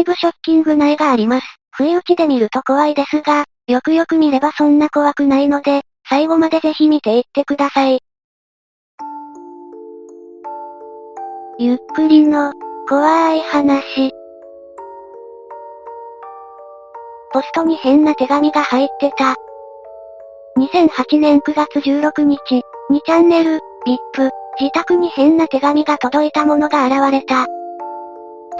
一部ショッキングな絵があります。不意打ちで見ると怖いですが、よくよく見ればそんな怖くないので、最後までぜひ見ていってください。ゆっくりの、怖い話。ポストに変な手紙が入ってた。2008年9月16日、2チャンネル、VIP、自宅に変な手紙が届いたものが現れた。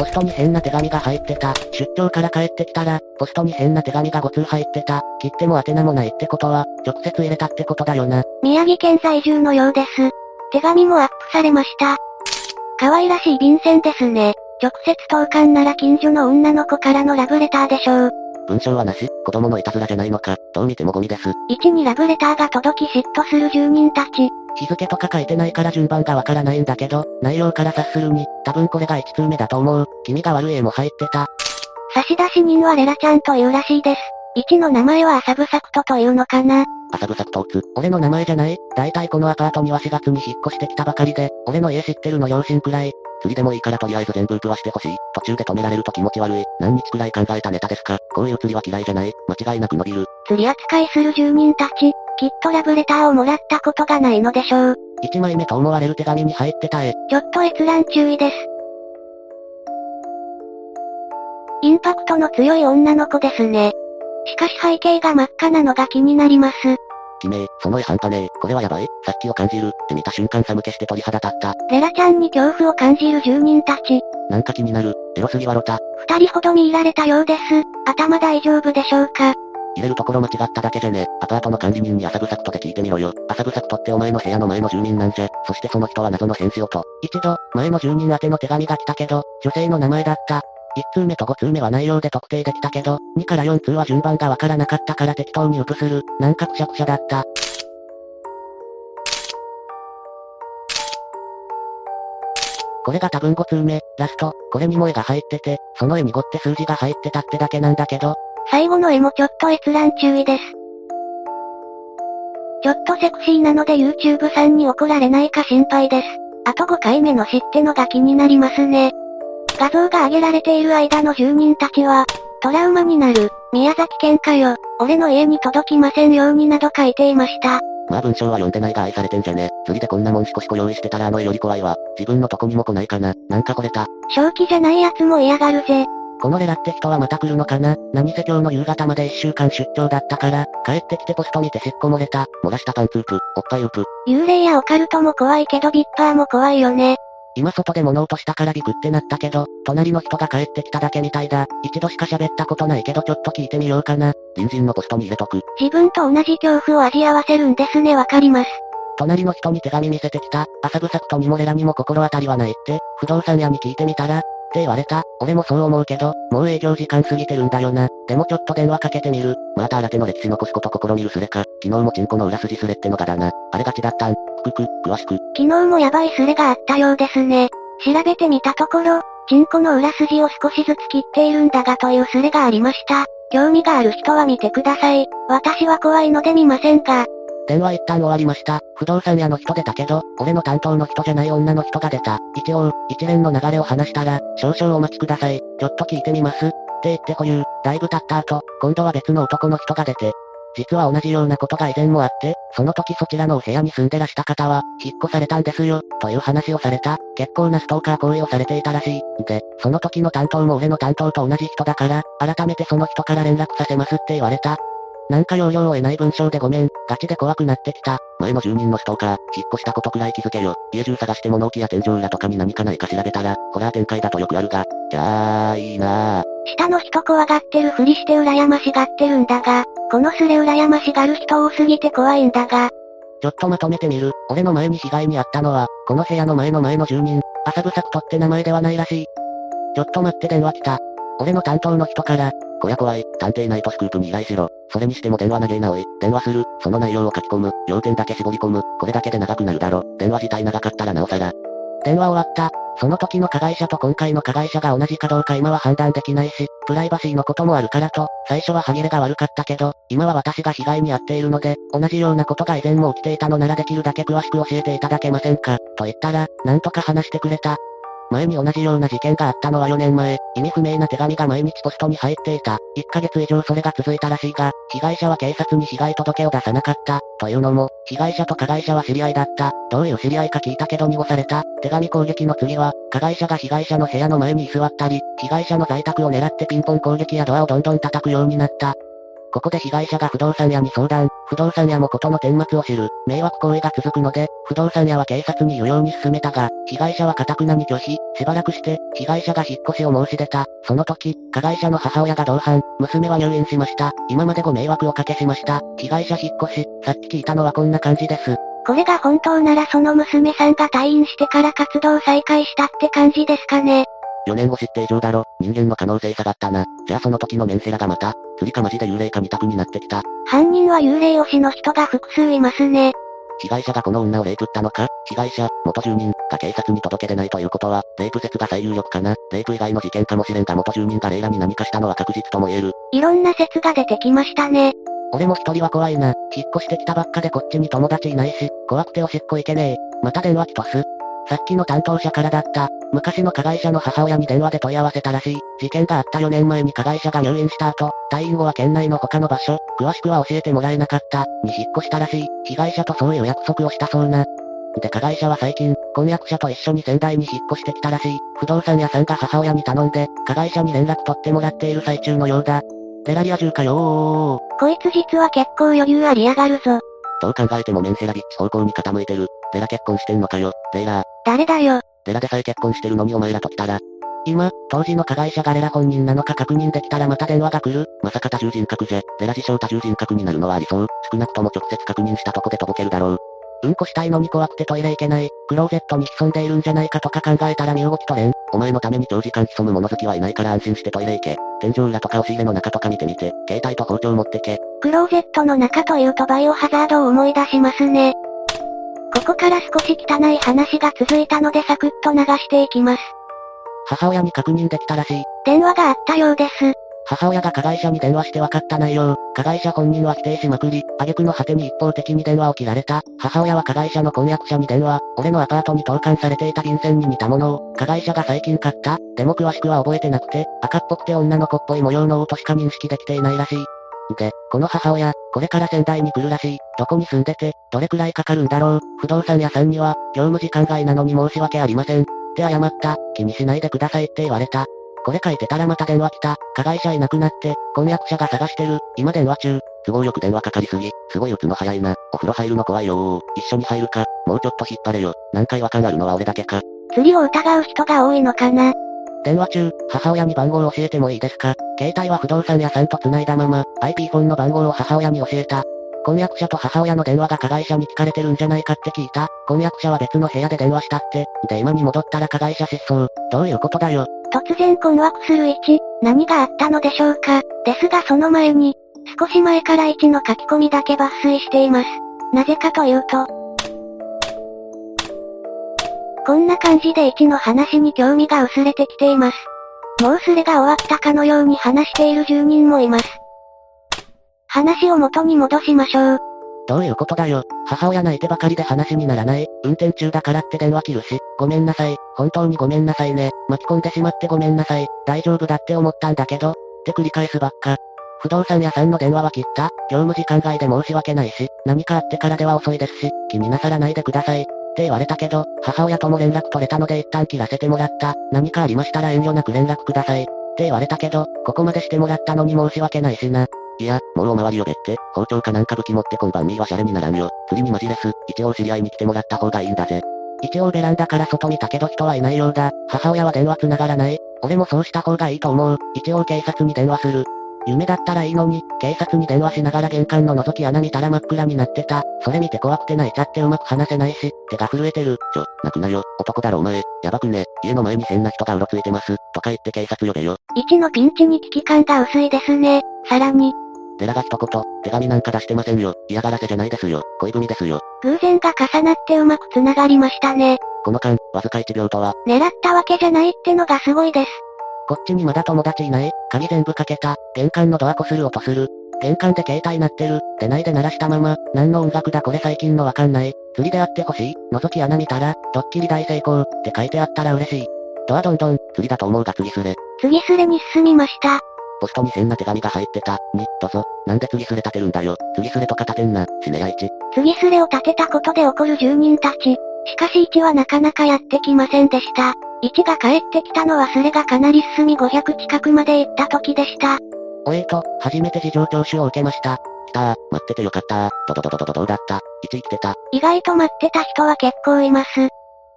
ポストに変な手紙が入ってた。出張から帰ってきたら、ポストに変な手紙が5通入ってた。切っても宛名もないってことは、直接入れたってことだよな。宮城県在住のようです。手紙もアップされました。可愛らしい便箋ですね。直接投函なら近所の女の子からのラブレターでしょう。文章はなし、子供のいたずらじゃないのか、どう見てもゴミです。1にラブレターが届き嫉妬する住人たち。日付とか書いてないから順番がわからないんだけど、内容から察するに、多分これが1通目だと思う。君が悪い絵も入ってた。差出人はレラちゃんというらしいです。1の名前はアサブサクトというのかな。アサブサクトーツ。俺の名前じゃない？だいたいこのアパートには4月に引っ越してきたばかりで、俺の家知ってるの両親くらい。釣りでもいいからとりあえず全部ープはしてほしい。途中で止められると気持ち悪い。何日くらい考えたネタですか？こういう釣りは嫌いじゃない？間違いなく伸びる。釣り扱いする住人たち、きっとラブレターをもらったことがないのでしょう。1枚目と思われる手紙に入ってた絵。ちょっと閲覧注意です。インパクトの強い女の子ですね。しかし背景が真っ赤なのが気になります。きめその絵半端ねえ。これはやばい。さっきを感じる。って見た瞬間寒気して鳥肌立った。レラちゃんに恐怖を感じる住人たち。なんか気になる。エロすぎわろた。二人ほど見入られたようです。頭大丈夫でしょうか？入れるところ間違っただけじゃね。アパートの管理人にアサブサクトで聞いてみろよ。アサブサクトってお前の部屋の前の住人なんじゃ。そしてその人は謎の返事をと。一度、前の住人宛ての手紙が来たけど、女性の名前だった。1通目と5通目は内容で特定できたけど、2から4通は順番がわからなかったから適当にウプする。なんかくしゃくしゃだった。これが多分5通目、ラスト、これにも絵が入ってて、その絵に5って数字が入ってたってだけなんだけど。最後の絵もちょっと閲覧注意です。ちょっとセクシーなので YouTube さんに怒られないか心配です。あと5回目の知ってのが気になりますね。画像が上げられている間の住人たちは、トラウマになる、宮崎県かよ、俺の家に届きませんようになど書いていました。まあ文章は読んでないが愛されてんじゃね。釣りでこんなもんしこしこ用意してたらあの絵より怖いわ。自分のとこにも来ないかな。なんかこれた。正気じゃない奴も嫌がるぜ。このレラって人はまた来るのかな？何せ今日の夕方まで一週間出張だったから、帰ってきてポスト見てしっこ漏れた。漏らしたパンツープ、おっぱいウプ。幽霊やオカルトも怖いけどビッパーも怖いよね。今外で物音したからビクってなったけど、隣の人が帰ってきただけみたいだ。一度しか喋ったことないけどちょっと聞いてみようかな。隣人のポストに入れとく。自分と同じ恐怖を味合わせるんですねわかります。隣の人に手紙見せてきた。朝サクとにもレラにも心当たりはないって、不動産屋に聞いてみたら、って言われた。俺もそう思うけど、もう営業時間過ぎてるんだよな。でもちょっと電話かけてみる。また新手の歴史残すこと試みるすれか。昨日もチンコの裏筋すれってのがだな。あれがちだったん。ふくく、詳しく。昨日もやばいスレがあったようですね。調べてみたところ、チンコの裏筋を少しずつ切っているんだがというスレがありました。興味がある人は見てください。私は怖いので見ませんが。電話一旦終わりました。不動産屋の人出たけど、俺の担当の人じゃない女の人が出た。一応、一連の流れを話したら、少々お待ちください。ちょっと聞いてみます。って言って保有。だいぶ経った後、今度は別の男の人が出て、実は同じようなことが以前もあって、その時そちらのお部屋に住んでらした方は、引っ越されたんですよ、という話をされた。結構なストーカー行為をされていたらしい。で、その時の担当も俺の担当と同じ人だから、改めてその人から連絡させますって言われた。なんか要領を得ない文章でごめん、ガチで怖くなってきた。前の住人のストーカー、引っ越したことくらい気づけよ。家中探して物置や天井裏とかに何かないか調べたら、ホラー展開だとよくあるが。じゃあ、いいなぁ。下の人怖がってるふりして羨ましがってるんだが、このスレ羨ましがる人多すぎて怖いんだが。ちょっとまとめてみる。俺の前に被害に遭ったのは、この部屋の前の前の住人、朝ぶさくとって名前ではないらしい。ちょっと待って電話来た。俺の担当の人から、こや怖い、探偵ナイトスクープに依頼しろ。それにしても電話投げなおい。電話する。その内容を書き込む。要点だけ絞り込む。これだけで長くなるだろ。電話自体長かったらなおさら。電話終わった。その時の加害者と今回の加害者が同じかどうか今は判断できないし、プライバシーのこともあるからと、最初は歯切れが悪かったけど、今は私が被害に遭っているので、同じようなことが以前も起きていたのならできるだけ詳しく教えていただけませんか、と言ったら、なんとか話してくれた。前に同じような事件があったのは4年前、意味不明な手紙が毎日ポストに入っていた。1ヶ月以上それが続いたらしいが、被害者は警察に被害届を出さなかった。というのも、被害者と加害者は知り合いだった。どういう知り合いか聞いたけど濁された。手紙攻撃の次は、加害者が被害者の部屋の前に居座ったり、被害者の在宅を狙ってピンポン攻撃やドアをどんどん叩くようになった。ここで被害者が不動産屋に相談、不動産屋もことの顛末を知る、迷惑行為が続くので、不動産屋は警察に言うように進めたが、被害者は堅くなに拒否、しばらくして、被害者が引っ越しを申し出た。その時、加害者の母親が同伴、娘は入院しました。今までご迷惑をかけしました。被害者引っ越し、さっき聞いたのはこんな感じです。これが本当ならその娘さんが退院してから活動再開したって感じですかね。4年後知って以上だろ。人間の可能性下がったな。じゃあその時のメンセラがまた、釣りかマジで幽霊か二択になってきた。犯人は幽霊推しの人が複数いますね。被害者がこの女をレイプったのか？被害者、元住人、が警察に届け出ないということは、レイプ説が最有力かな？レイプ以外の事件かもしれんが元住人がレイラに何かしたのは確実とも言える。いろんな説が出てきましたね。俺も一人は怖いな。引っ越してきたばっかでこっちに友達いないし、怖くておしっこ行けねえ。また電話きとす。さっきの担当者からだった。昔の加害者の母親に電話で問い合わせたらしい。事件があった4年前に加害者が入院した後、退院後は県内の他の場所、詳しくは教えてもらえなかった、に引っ越したらしい。被害者とそういう約束をしたそうな。で加害者は最近、婚約者と一緒に仙台に引っ越してきたらしい。不動産屋さんが母親に頼んで、加害者に連絡取ってもらっている最中のようだ。デラリア中かよー。こいつ実は結構余裕ありやがるぞ。どう考えてもメンセラビッチ方向に傾いてる。レラ結婚してんのかよ、レイラー。誰だよ。レラでさえ結婚してるの？にお前らと来たら。今、当時の加害者がレラ本人なのか確認できたらまた電話が来る。まさか多重人格じゃ、レラ自称多重人格になるのはありそう。少なくとも直接確認したとこでとぼけるだろう。うんこしたいのに怖くてトイレ行けない。クローゼットに潜んでいるんじゃないかとか考えたら身動き取れん。お前のために長時間潜む物好きはいないから安心してトイレ行け。天井裏とか押し入れの中とか見てみて、携帯と包丁持ってけ。クローゼットの中というとバイオハザードを思い出しますね。ここから少し汚い話が続いたのでサクッと流していきます。母親に確認できたらしい。電話があったようです。母親が加害者に電話して分かった内容、加害者本人は否定しまくり、挙句の果てに一方的に電話を切られた。母親は加害者の婚約者に電話、俺のアパートに投函されていた便箋に似たものを、加害者が最近買った。でも詳しくは覚えてなくて、赤っぽくて女の子っぽい模様の音しか認識できていないらしい。で、この母親、これから仙台に来るらしい。どこに住んでて、どれくらいかかるんだろう。不動産屋さんには、業務時間外なのに申し訳ありません。って謝った。気にしないでくださいって言われた。これ書いてたらまた電話来た。加害者いなくなって、婚約者が探してる。今電話中。都合よく電話かかりすぎ。すごい打つの早いな。お風呂入るの怖いよ一緒に入るか。もうちょっと引っ張れよ。何回わかんあるのは俺だけか。釣りを疑う人が多いのかな。電話中、母親に番号を教えてもいいですか？携帯は不動産屋さんと繋いだまま、IP フォンの番号を母親に教えた。婚約者と母親の電話が加害者に聞かれてるんじゃないかって聞いた。婚約者は別の部屋で電話したって。で今に戻ったら加害者失踪。どういうことだよ？突然困惑する1、何があったのでしょうか？ですがその前に、少し前から1の書き込みだけ抜粋しています。なぜかというと、こんな感じで1の話に興味が薄れてきています。もうすれが終わったかのように話している住人もいます。話を元に戻しましょう。どういうことだよ。母親泣いてばかりで話にならない。運転中だからって電話切るし。ごめんなさい。本当にごめんなさいね。巻き込んでしまってごめんなさい。大丈夫だって思ったんだけど。って繰り返すばっか。不動産屋さんの電話は切った業務時間外で申し訳ないし、何かあってからでは遅いですし、気になさらないでください。って言われたけど、母親とも連絡取れたので一旦切らせてもらった。何かありましたら遠慮なく連絡ください。って言われたけど、ここまでしてもらったのに申し訳ないしな。いや、もうお回りよべって、包丁かなんか武器持って今晩ミーはシャレにならんよ。釣りにマジレス、一応知り合いに来てもらった方がいいんだぜ。一応ベランダから外見たけど人はいないようだ。母親は電話繋がらない。俺もそうした方がいいと思う。一応警察に電話する。夢だったらいいのに、警察に電話しながら玄関の覗き穴見たら真っ暗になってた。それ見て怖くて泣いちゃってうまく話せないし、手が震えてる。ちょ、泣くなよ。男だろお前。やばくね。家の前に変な人がうろついてます。とか言って警察呼べよ。1のピンチに危機感が薄いですね。さらに、デラが一言、手紙なんか出してませんよ。嫌がらせじゃないですよ。恋文ですよ。偶然が重なってうまく繋がりましたね。この間、わずか1秒とは。狙ったわけじゃないってのがすごいです。こっちにまだ友達いない？鍵全部かけた。玄関のドアこする音する。玄関で携帯鳴ってる。出ないで鳴らしたまま。何の音楽だ？これ最近のわかんない。釣りであってほしい。覗き穴見たら、ドッキリ大成功って書いてあったら嬉しい。ドアどんどん、釣りだと思うが釣りすれ。釣りすれに進みました。ポストに変な手紙が入ってた。に、どうぞ。なんで釣りすれ立てるんだよ。釣りすれとか立てんな。死ねや一。釣りすれを立てたことで怒る住人たち。しかし1はなかなかやってきませんでした。1が帰ってきたのはスレがかなり進み500近くまで行った時でした。おえーと、初めて事情聴取を受けました。来たー、待っててよかったー。ドドドドドドどうだった ?1 生きてた。意外と待ってた人は結構います。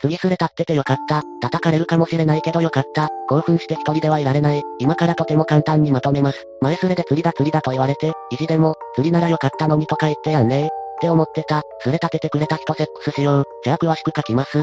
釣りすれ立っててよかった。叩かれるかもしれないけどよかった。興奮して一人ではいられない。今からとても簡単にまとめます。前すれで釣りだ釣りだと言われて、意地でも、釣りならよかったのにとか言ってやんねー。って思ってた。すれ立ててくれた人セックスしよう。じゃあ詳しく書きます。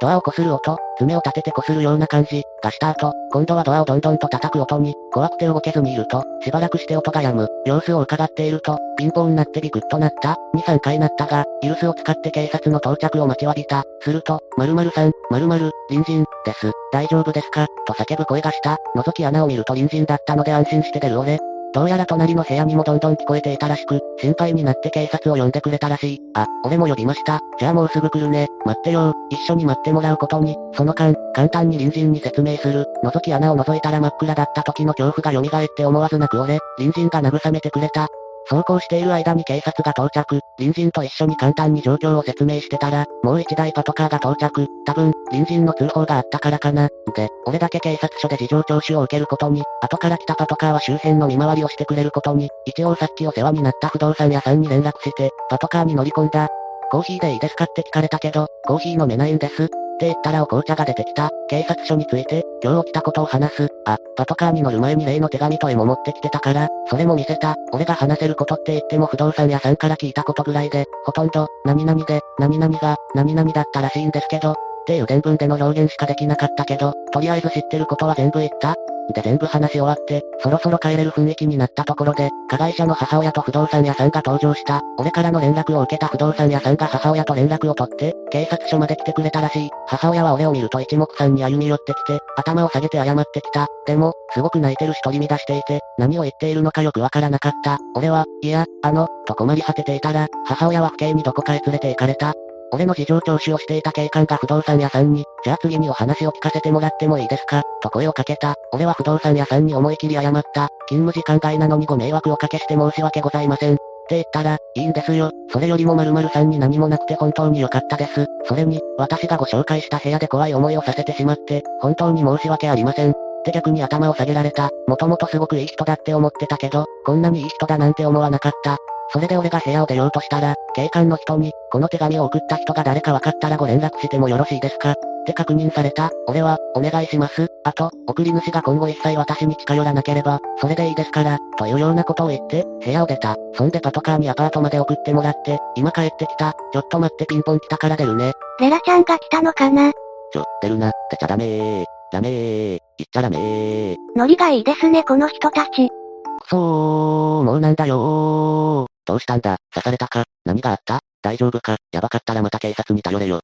ドアを擦る音、爪を立てて擦るような感じがした後、今度はドアをどんどんと叩く音に、怖くて動けずにいると、しばらくして音が止む、様子を伺っていると、ピンポンになってビクッとなった、2、3回なったが、イルスを使って警察の到着を待ちわびた。すると、〇〇さん、〇〇、隣人、です。大丈夫ですか？と叫ぶ声がした。覗き穴を見ると隣人だったので安心して出る俺。どうやら隣の部屋にもどんどん聞こえていたらしく、心配になって警察を呼んでくれたらしい。あ、俺も呼びました。じゃあもうすぐ来るね。待ってよ一緒に待ってもらうことに、その間、簡単に隣人に説明する。覗き穴を覗いたら真っ暗だった時の恐怖が蘇って思わず泣く俺、隣人が慰めてくれた。走行している間に警察が到着、隣人と一緒に簡単に状況を説明してたら、もう一台パトカーが到着、多分、隣人の通報があったからかな。で、俺だけ警察署で事情聴取を受けることに、後から来たパトカーは周辺の見回りをしてくれることに、一応さっきお世話になった不動産屋さんに連絡して、パトカーに乗り込んだ。コーヒーでいいですかって聞かれたけど、コーヒー飲めないんです。って言ったらお紅茶が出てきた。警察署について、今日起きたことを話す。あ、パトカーに乗る前に例の手紙と絵も持ってきてたから、それも見せた。俺が話せることって言っても不動産屋さんから聞いたことぐらいで、ほとんど、何々で、何々が、何々だったらしいんですけど、っていう伝文での表現しかできなかったけど、とりあえず知ってることは全部言ったで全部話し終わって、そろそろ帰れる雰囲気になったところで、加害者の母親と不動産屋さんが登場した。俺からの連絡を受けた不動産屋さんが母親と連絡を取って、警察署まで来てくれたらしい。母親は俺を見ると一目散に歩み寄ってきて、頭を下げて謝ってきた。でも、すごく泣いてるし取り乱していて、何を言っているのかよくわからなかった。俺は、いや、あの、と困り果てていたら、母親は府警にどこかへ連れて行かれた。俺の事情聴取をしていた警官が不動産屋さんに、じゃあ次にお話を聞かせてもらってもいいですか？と声をかけた。俺は不動産屋さんに思い切り謝った。勤務時間外なのにご迷惑をおかけして申し訳ございません。って言ったら、いいんですよ。それよりも〇〇さんに何もなくて本当に良かったです。それに、私がご紹介した部屋で怖い思いをさせてしまって、本当に申し訳ありません。って逆に頭を下げられた。もともとすごくいい人だって思ってたけど、こんなにいい人だなんて思わなかった。それで俺が部屋を出ようとしたら、警官の人に、この手紙を送った人が誰か分かったらご連絡してもよろしいですか？って確認された。俺は、お願いします。あと、送り主が今後一切私に近寄らなければ、それでいいですから、というようなことを言って、部屋を出た。そんでパトカーにアパートまで送ってもらって、今帰ってきた。ちょっと待ってピンポン来たから出るね。レラちゃんが来たのかな？ちょ、出るな。出ちゃダメー。ダメー。言っちゃダメー。ノリがいいですねこの人たち。くそー、もうなんだよー。どうしたんだ？刺されたか？何があった？大丈夫か？やばかったらまた警察に頼れよ。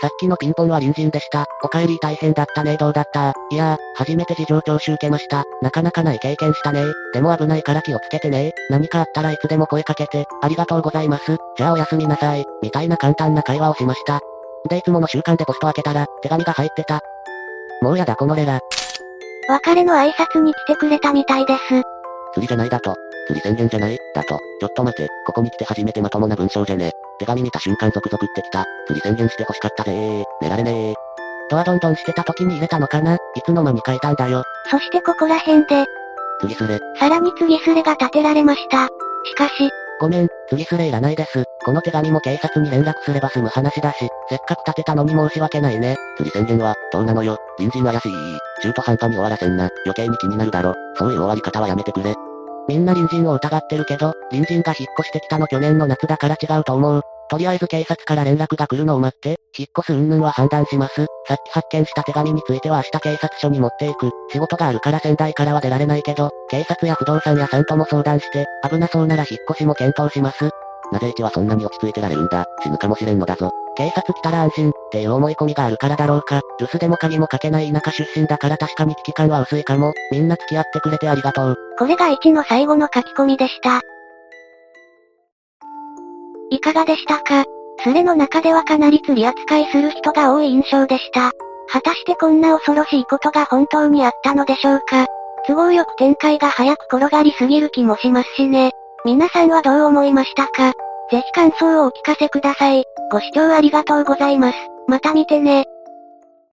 さっきのピンポンは隣人でした。お帰り大変だったねどうだった？いやー、初めて事情聴取受けました。なかなかない経験したねでも危ないから気をつけてね何かあったらいつでも声かけて、ありがとうございます。じゃあおやすみなさい。みたいな簡単な会話をしました。でいつもの習慣でポスト開けたら、手紙が入ってた。もうやだこのレラ。別れの挨拶に来てくれたみたいです。釣りじゃないだと。釣り宣言じゃない？だと。ちょっと待て。ここに来て初めてまともな文章じゃね。手紙見た瞬間続々ってきた。釣り宣言して欲しかったぜー。寝られねー。ドアどんどんしてた時に入れたのかな？いつの間に書いたんだよ。そしてここら辺で、釣りすれ。さらに次スレが立てられました。しかし、ごめん、釣りすれいらないです。この手紙も警察に連絡すれば済む話だし、せっかく立てたのに申し訳ないね。釣り宣言は、どうなのよ。隣人怪しい。中途半端に終わらせんな。余計に気になるだろ。そういう終わり方はやめてくれ。みんな隣人を疑ってるけど、隣人が引っ越してきたの去年の夏だから違うと思う。とりあえず警察から連絡が来るのを待って、引っ越す云々は判断します。さっき発見した手紙については明日警察署に持っていく。仕事があるから仙台からは出られないけど、警察や不動産屋さんとも相談して、危なそうなら引っ越しも検討します。なぜ一はそんなに落ち着いてられるんだ。死ぬかもしれんのだぞ。警察来たら安心、っていう思い込みがあるからだろうか。留守でも鍵もかけない田舎出身だから確かに危機感は薄いかも。みんな付き合ってくれてありがとう。これが1の最後の書き込みでした。いかがでしたか？スレの中ではかなり釣り扱いする人が多い印象でした。果たしてこんな恐ろしいことが本当にあったのでしょうか？都合よく展開が早く転がりすぎる気もしますしね。皆さんはどう思いましたか？ぜひ感想をお聞かせください。ご視聴ありがとうございます。また見てね。